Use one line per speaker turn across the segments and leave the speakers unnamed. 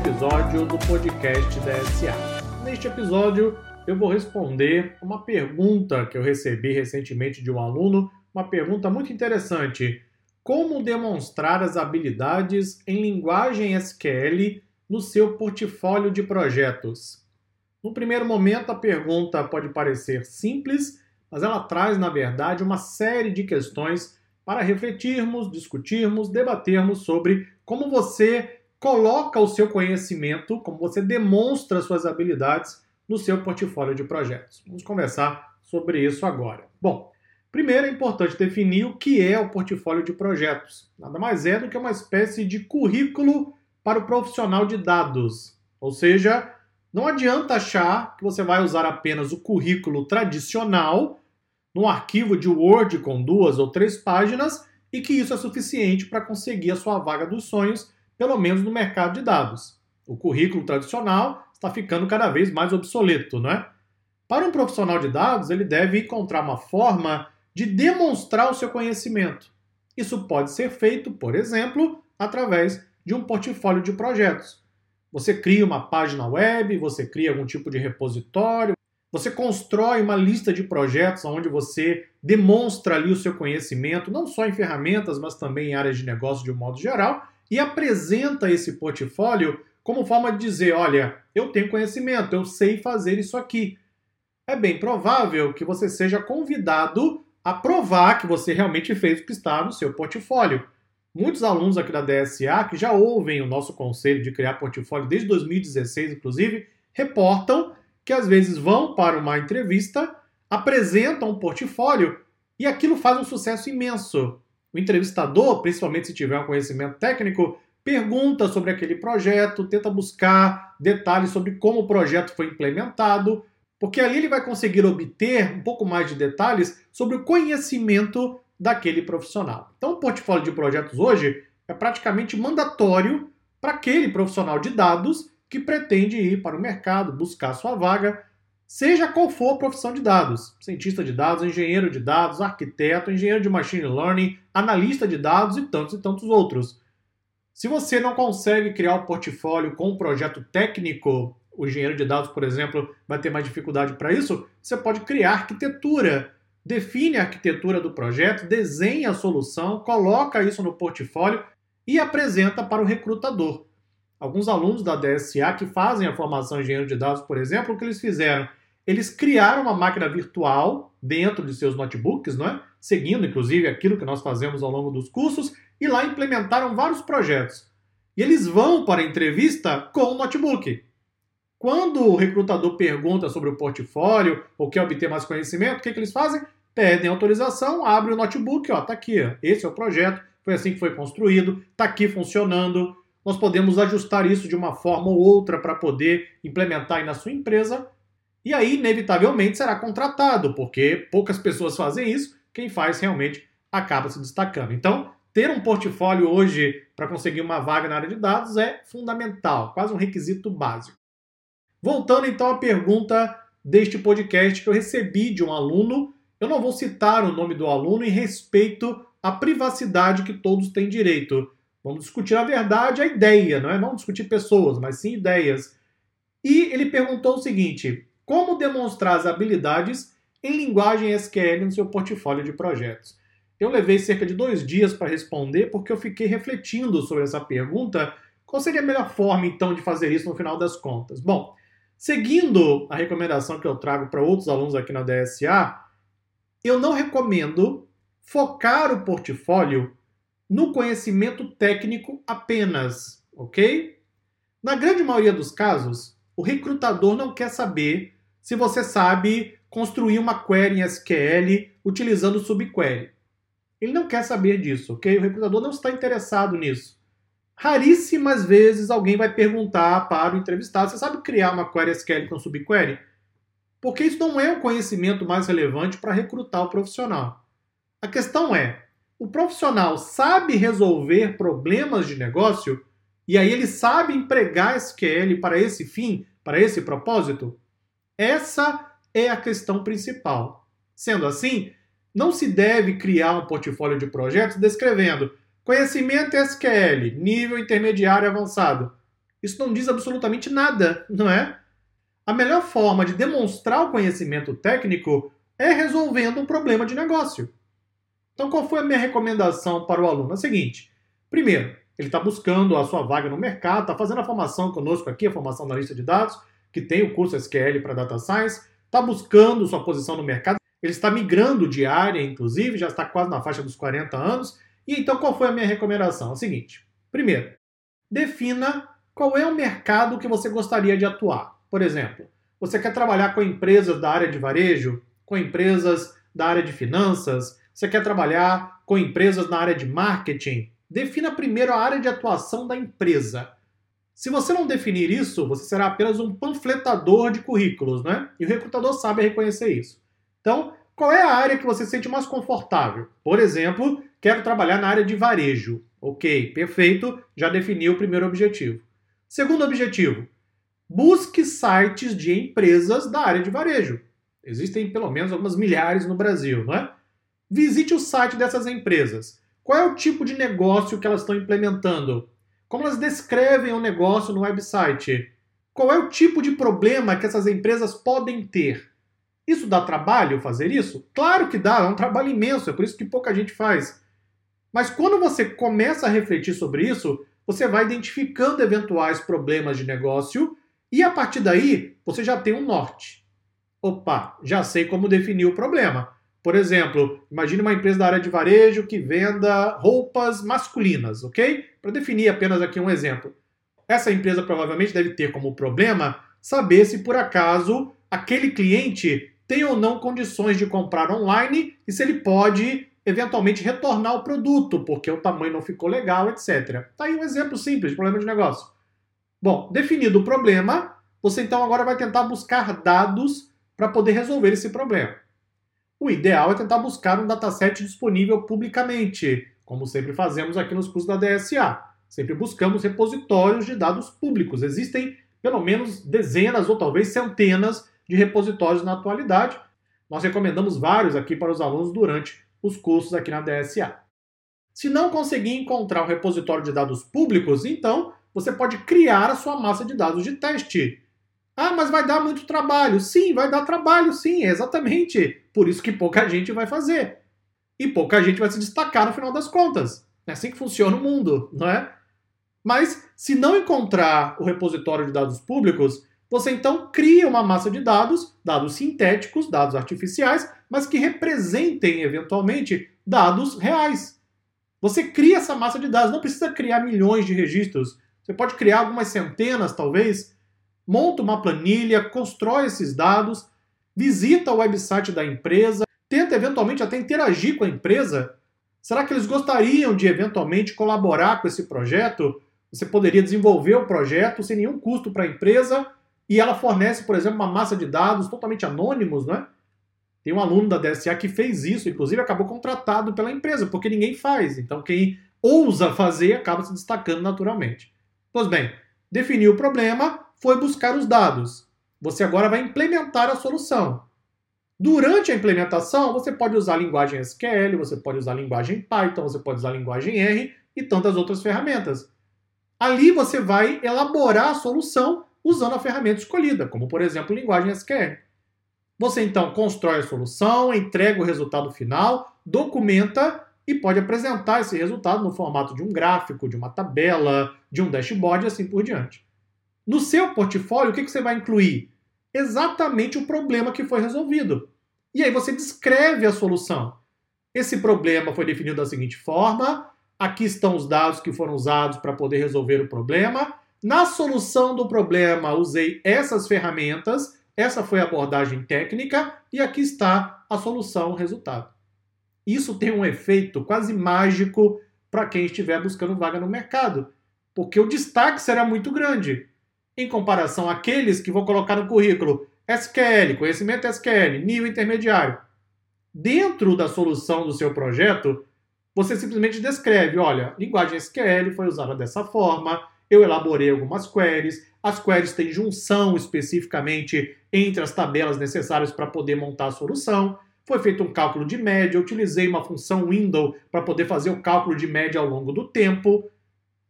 episódio do podcast DSA. Neste episódio, eu vou responder uma pergunta que eu recebi recentemente de um aluno, uma pergunta muito interessante. Como demonstrar as habilidades em linguagem SQL no seu portfólio de projetos? No primeiro momento, a pergunta pode parecer simples, mas ela traz, na verdade, uma série de questões para refletirmos, discutirmos, debatermos sobre como você coloca o seu conhecimento, como você demonstra suas habilidades no seu portfólio de projetos. Vamos conversar sobre isso agora. Bom, primeiro é importante definir o que é o portfólio de projetos. Nada mais é do que uma espécie de currículo para o profissional de dados. Ou seja, não adianta achar que você vai usar apenas o currículo tradicional num arquivo de Word com duas ou três páginas e que isso é suficiente para conseguir a sua vaga dos sonhos pelo menos no mercado de dados. O currículo tradicional está ficando cada vez mais obsoleto, não é? Para um profissional de dados, ele deve encontrar uma forma de demonstrar o seu conhecimento. Isso pode ser feito, por exemplo, através de um portfólio de projetos. Você cria uma página web, você cria algum tipo de repositório, você constrói uma lista de projetos onde você demonstra ali o seu conhecimento, não só em ferramentas, mas também em áreas de negócio de um modo geral, e apresenta esse portfólio como forma de dizer: olha, eu tenho conhecimento, eu sei fazer isso aqui. É bem provável que você seja convidado a provar que você realmente fez o que está no seu portfólio. Muitos alunos aqui da DSA, que já ouvem o nosso conselho de criar portfólio desde 2016, inclusive, reportam que às vezes vão para uma entrevista, apresentam um portfólio e aquilo faz um sucesso imenso. O entrevistador, principalmente se tiver um conhecimento técnico, pergunta sobre aquele projeto, tenta buscar detalhes sobre como o projeto foi implementado, porque ali ele vai conseguir obter um pouco mais de detalhes sobre o conhecimento daquele profissional. Então, o portfólio de projetos hoje é praticamente mandatório para aquele profissional de dados que pretende ir para o mercado, buscar sua vaga, seja qual for a profissão de dados, cientista de dados, engenheiro de dados, arquiteto, engenheiro de machine learning, analista de dados e tantos e tantos outros. Se você não consegue criar um portfólio com um projeto técnico, o engenheiro de dados, por exemplo, vai ter mais dificuldade para isso, você pode criar arquitetura. Define a arquitetura do projeto, desenha a solução, coloca isso no portfólio e apresenta para o recrutador. Alguns alunos da DSA que fazem a formação em engenheiro de dados, por exemplo, o que eles fizeram? Eles criaram uma máquina virtual dentro de seus notebooks, não é? seguindo inclusive aquilo que nós fazemos ao longo dos cursos, e lá implementaram vários projetos. E eles vão para a entrevista com o notebook. Quando o recrutador pergunta sobre o portfólio ou quer obter mais conhecimento, o que, que eles fazem? Pedem autorização, abrem o notebook, ó, tá aqui, ó, esse é o projeto, foi assim que foi construído, tá aqui funcionando. Nós podemos ajustar isso de uma forma ou outra para poder implementar aí na sua empresa e aí, inevitavelmente, será contratado, porque poucas pessoas fazem isso, quem faz realmente acaba se destacando. Então, ter um portfólio hoje para conseguir uma vaga na área de dados é fundamental, quase um requisito básico. Voltando então à pergunta deste podcast que eu recebi de um aluno, eu não vou citar o nome do aluno em respeito à privacidade que todos têm direito. Vamos discutir a verdade, a ideia, não é? Não discutir pessoas, mas sim ideias. E ele perguntou o seguinte: como demonstrar as habilidades em linguagem SQL no seu portfólio de projetos. Eu levei cerca de dois dias para responder porque eu fiquei refletindo sobre essa pergunta. Qual seria a melhor forma, então, de fazer isso no final das contas? Bom, seguindo a recomendação que eu trago para outros alunos aqui na DSA, eu não recomendo focar o portfólio no conhecimento técnico apenas, ok? Na grande maioria dos casos, o recrutador não quer saber se você sabe construir uma query em SQL utilizando subquery. Ele não quer saber disso, ok? O recrutador não está interessado nisso. Raríssimas vezes alguém vai perguntar para o entrevistado: você sabe criar uma query SQL com subquery? Porque isso não é o conhecimento mais relevante para recrutar o profissional. A questão é: o profissional sabe resolver problemas de negócio e aí ele sabe empregar SQL para esse fim, para esse propósito? Essa é a questão principal. Sendo assim, não se deve criar um portfólio de projetos descrevendo Conhecimento SQL, nível intermediário avançado. Isso não diz absolutamente nada, não é? A melhor forma de demonstrar o conhecimento técnico é resolvendo um problema de negócio. Então, qual foi a minha recomendação para o aluno? É o seguinte: primeiro, ele está buscando a sua vaga no mercado, está fazendo a formação conosco aqui, a formação da lista de dados, que tem o curso SQL para Data Science, está buscando sua posição no mercado, ele está migrando de área, inclusive, já está quase na faixa dos 40 anos. E então, qual foi a minha recomendação? É o seguinte: primeiro, defina qual é o mercado que você gostaria de atuar. Por exemplo, você quer trabalhar com empresas da área de varejo, com empresas da área de finanças, você quer trabalhar com empresas na área de marketing? Defina primeiro a área de atuação da empresa. Se você não definir isso, você será apenas um panfletador de currículos, né? E o recrutador sabe reconhecer isso. Então, qual é a área que você se sente mais confortável? Por exemplo, quero trabalhar na área de varejo. Ok, perfeito, já defini o primeiro objetivo. Segundo objetivo, busque sites de empresas da área de varejo. Existem pelo menos algumas milhares no Brasil, não é? Visite o site dessas empresas. Qual é o tipo de negócio que elas estão implementando? Como elas descrevem o negócio no website? Qual é o tipo de problema que essas empresas podem ter? Isso dá trabalho fazer isso? Claro que dá, é um trabalho imenso, é por isso que pouca gente faz. Mas quando você começa a refletir sobre isso, você vai identificando eventuais problemas de negócio e a partir daí você já tem um norte. Opa, já sei como definir o problema. Por exemplo, imagine uma empresa da área de varejo que venda roupas masculinas, ok? Para definir apenas aqui um exemplo. Essa empresa provavelmente deve ter como problema saber se por acaso aquele cliente tem ou não condições de comprar online e se ele pode eventualmente retornar o produto, porque o tamanho não ficou legal, etc. Tá aí um exemplo simples de problema de negócio. Bom, definido o problema, você então agora vai tentar buscar dados para poder resolver esse problema. O ideal é tentar buscar um dataset disponível publicamente, como sempre fazemos aqui nos cursos da DSA. Sempre buscamos repositórios de dados públicos. Existem pelo menos dezenas ou talvez centenas de repositórios na atualidade. Nós recomendamos vários aqui para os alunos durante os cursos aqui na DSA. Se não conseguir encontrar um repositório de dados públicos, então você pode criar a sua massa de dados de teste. Ah, mas vai dar muito trabalho. Sim, vai dar trabalho, sim, exatamente. Por isso que pouca gente vai fazer. E pouca gente vai se destacar no final das contas. É assim que funciona o mundo, não é? Mas se não encontrar o repositório de dados públicos, você então cria uma massa de dados, dados sintéticos, dados artificiais, mas que representem eventualmente dados reais. Você cria essa massa de dados, não precisa criar milhões de registros. Você pode criar algumas centenas, talvez. Monta uma planilha, constrói esses dados, visita o website da empresa, tenta eventualmente até interagir com a empresa. Será que eles gostariam de eventualmente colaborar com esse projeto? Você poderia desenvolver o projeto sem nenhum custo para a empresa e ela fornece, por exemplo, uma massa de dados totalmente anônimos, né? Tem um aluno da DSA que fez isso, inclusive acabou contratado pela empresa, porque ninguém faz. Então, quem ousa fazer acaba se destacando naturalmente. Pois bem, definiu o problema, foi buscar os dados. Você agora vai implementar a solução. Durante a implementação, você pode usar a linguagem SQL, você pode usar a linguagem Python, você pode usar a linguagem R e tantas outras ferramentas. Ali você vai elaborar a solução usando a ferramenta escolhida, como por exemplo linguagem SQL. Você então constrói a solução, entrega o resultado final, documenta e pode apresentar esse resultado no formato de um gráfico, de uma tabela, de um dashboard e assim por diante. No seu portfólio, o que você vai incluir? Exatamente o problema que foi resolvido. E aí você descreve a solução. Esse problema foi definido da seguinte forma: aqui estão os dados que foram usados para poder resolver o problema. Na solução do problema, usei essas ferramentas, essa foi a abordagem técnica e aqui está a solução, o resultado. Isso tem um efeito quase mágico para quem estiver buscando vaga no mercado, porque o destaque será muito grande em comparação àqueles que vão colocar no currículo SQL, conhecimento SQL, nível intermediário. Dentro da solução do seu projeto, você simplesmente descreve, olha, linguagem SQL foi usada dessa forma, eu elaborei algumas queries. As queries têm junção especificamente entre as tabelas necessárias para poder montar a solução. foi feito um cálculo de média, eu utilizei uma função window para poder fazer o cálculo de média ao longo do tempo.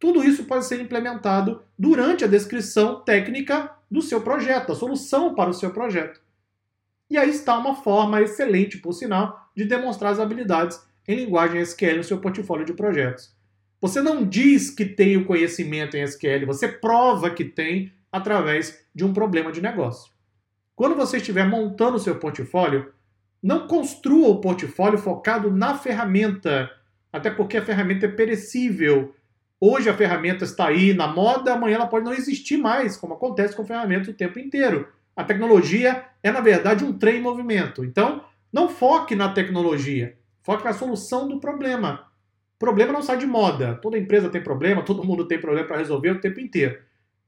Tudo isso pode ser implementado durante a descrição técnica do seu projeto, a solução para o seu projeto. E aí está uma forma excelente, por sinal, de demonstrar as habilidades em linguagem SQL no seu portfólio de projetos. Você não diz que tem o conhecimento em SQL, você prova que tem através de um problema de negócio. Quando você estiver montando o seu portfólio, não construa o portfólio focado na ferramenta, até porque a ferramenta é perecível. Hoje a ferramenta está aí na moda, amanhã ela pode não existir mais, como acontece com ferramentas o tempo inteiro. A tecnologia é, na verdade, um trem em movimento. Então, não foque na tecnologia, foque na solução do problema. O problema não sai de moda. Toda empresa tem problema, todo mundo tem problema para resolver o tempo inteiro.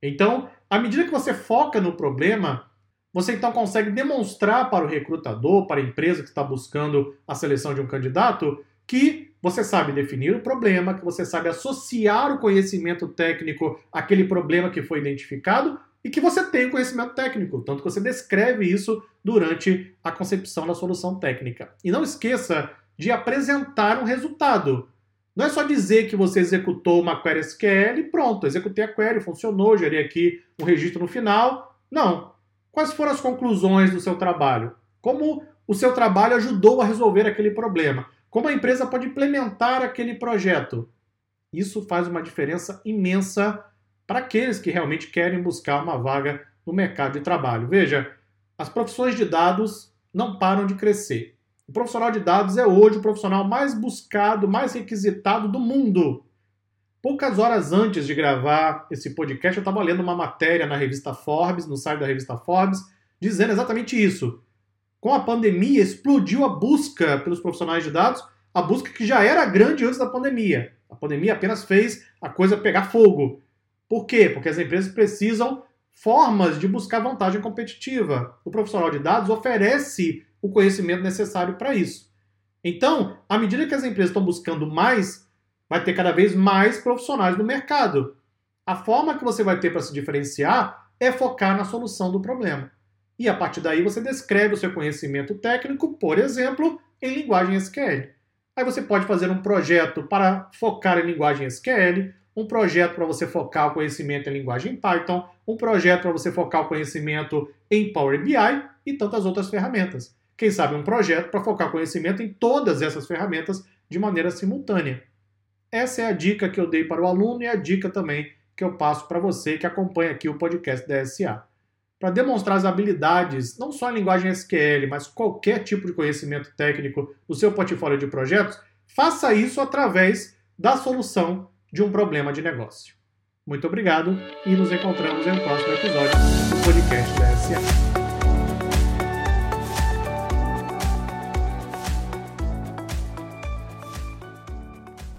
Então, à medida que você foca no problema, você então consegue demonstrar para o recrutador, para a empresa que está buscando a seleção de um candidato, que você sabe definir o problema, que você sabe associar o conhecimento técnico àquele problema que foi identificado e que você tem conhecimento técnico, tanto que você descreve isso durante a concepção da solução técnica. E não esqueça de apresentar um resultado. Não é só dizer que você executou uma query SQL e pronto, executei a query, funcionou, gerei aqui um registro no final. Não. Quais foram as conclusões do seu trabalho? Como o seu trabalho ajudou a resolver aquele problema? Como a empresa pode implementar aquele projeto? Isso faz uma diferença imensa para aqueles que realmente querem buscar uma vaga no mercado de trabalho. Veja, as profissões de dados não param de crescer. O profissional de dados é hoje o profissional mais buscado, mais requisitado do mundo. Poucas horas antes de gravar esse podcast, eu estava lendo uma matéria na revista Forbes, no site da revista Forbes, dizendo exatamente isso. Com a pandemia, explodiu a busca pelos profissionais de dados, a busca que já era grande antes da pandemia. A pandemia apenas fez a coisa pegar fogo. Por quê? Porque as empresas precisam formas de buscar vantagem competitiva. O profissional de dados oferece o conhecimento necessário para isso. Então, à medida que as empresas estão buscando mais vai ter cada vez mais profissionais no mercado. A forma que você vai ter para se diferenciar é focar na solução do problema. E a partir daí você descreve o seu conhecimento técnico, por exemplo, em linguagem SQL. Aí você pode fazer um projeto para focar em linguagem SQL, um projeto para você focar o conhecimento em linguagem Python, um projeto para você focar o conhecimento em Power BI e tantas outras ferramentas. Quem sabe um projeto para focar conhecimento em todas essas ferramentas de maneira simultânea. Essa é a dica que eu dei para o aluno e a dica também que eu passo para você que acompanha aqui o podcast da SA. Para demonstrar as habilidades, não só em linguagem SQL, mas qualquer tipo de conhecimento técnico do seu portfólio de projetos, faça isso através da solução de um problema de negócio. Muito obrigado e nos encontramos em um próximo episódio do podcast da SA.